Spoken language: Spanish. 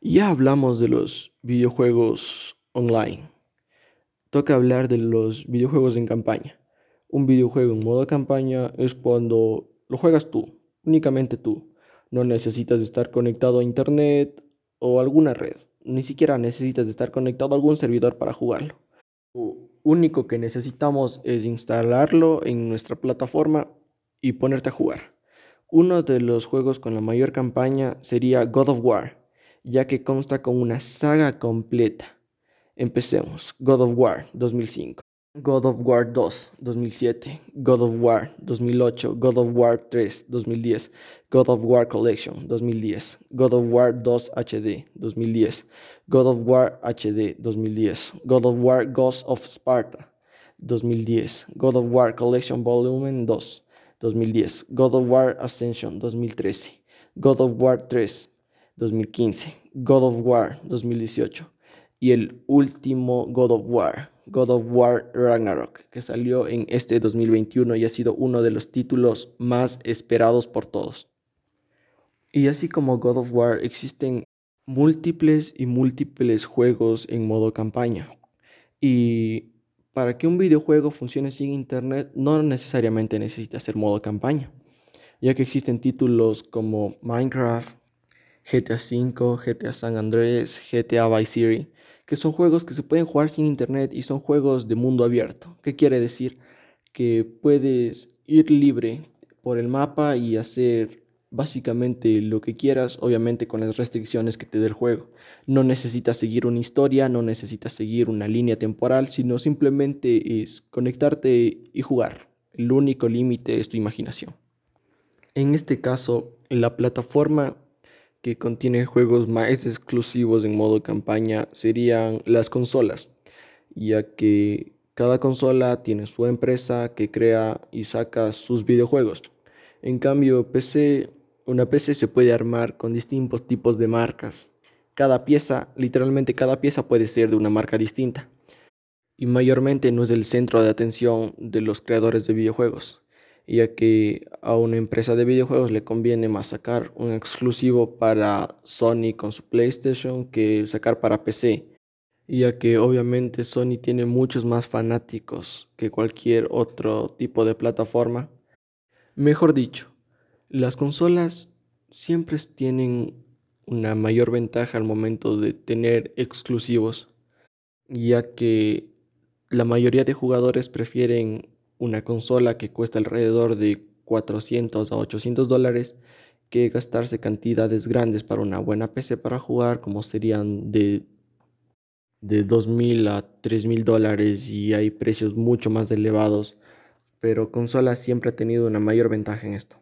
Ya hablamos de los videojuegos online. Toca hablar de los videojuegos en campaña. Un videojuego en modo campaña es cuando lo juegas tú, únicamente tú. No necesitas estar conectado a internet o alguna red. Ni siquiera necesitas estar conectado a algún servidor para jugarlo. Lo único que necesitamos es instalarlo en nuestra plataforma y ponerte a jugar. Uno de los juegos con la mayor campaña sería God of War, ya que consta con una saga completa. Empecemos. God of War 2005. God of War 2 2007, God of War 2008, God of War 3 2010, God of War Collection 2010, God of War 2 HD 2010, God of War HD 2010, God of War Ghost of Sparta 2010, God of War Collection Volume 2 2010, God of War Ascension 2013, God of War 3 2015, God of War 2018 y el último God of War, God of War Ragnarok, que salió en este 2021 y ha sido uno de los títulos más esperados por todos. Y así como God of War existen múltiples y múltiples juegos en modo campaña. Y para que un videojuego funcione sin internet no necesariamente necesita ser modo campaña, ya que existen títulos como Minecraft, GTA V, GTA San Andrés, GTA Vice City, que son juegos que se pueden jugar sin internet y son juegos de mundo abierto. ¿Qué quiere decir? Que puedes ir libre por el mapa y hacer básicamente lo que quieras, obviamente con las restricciones que te dé el juego. No necesitas seguir una historia, no necesitas seguir una línea temporal, sino simplemente es conectarte y jugar. El único límite es tu imaginación. En este caso, la plataforma que contiene juegos más exclusivos en modo campaña serían las consolas, ya que cada consola tiene su empresa que crea y saca sus videojuegos. En cambio, PC una PC se puede armar con distintos tipos de marcas. Cada pieza, literalmente cada pieza puede ser de una marca distinta. Y mayormente no es el centro de atención de los creadores de videojuegos, ya que a una empresa de videojuegos le conviene más sacar un exclusivo para Sony con su PlayStation que sacar para PC, ya que obviamente Sony tiene muchos más fanáticos que cualquier otro tipo de plataforma. Mejor dicho, las consolas siempre tienen una mayor ventaja al momento de tener exclusivos, ya que la mayoría de jugadores prefieren una consola que cuesta alrededor de 400 a 800 dólares que gastarse cantidades grandes para una buena PC para jugar, como serían de, de 2.000 a 3.000 dólares y hay precios mucho más elevados, pero consola siempre ha tenido una mayor ventaja en esto.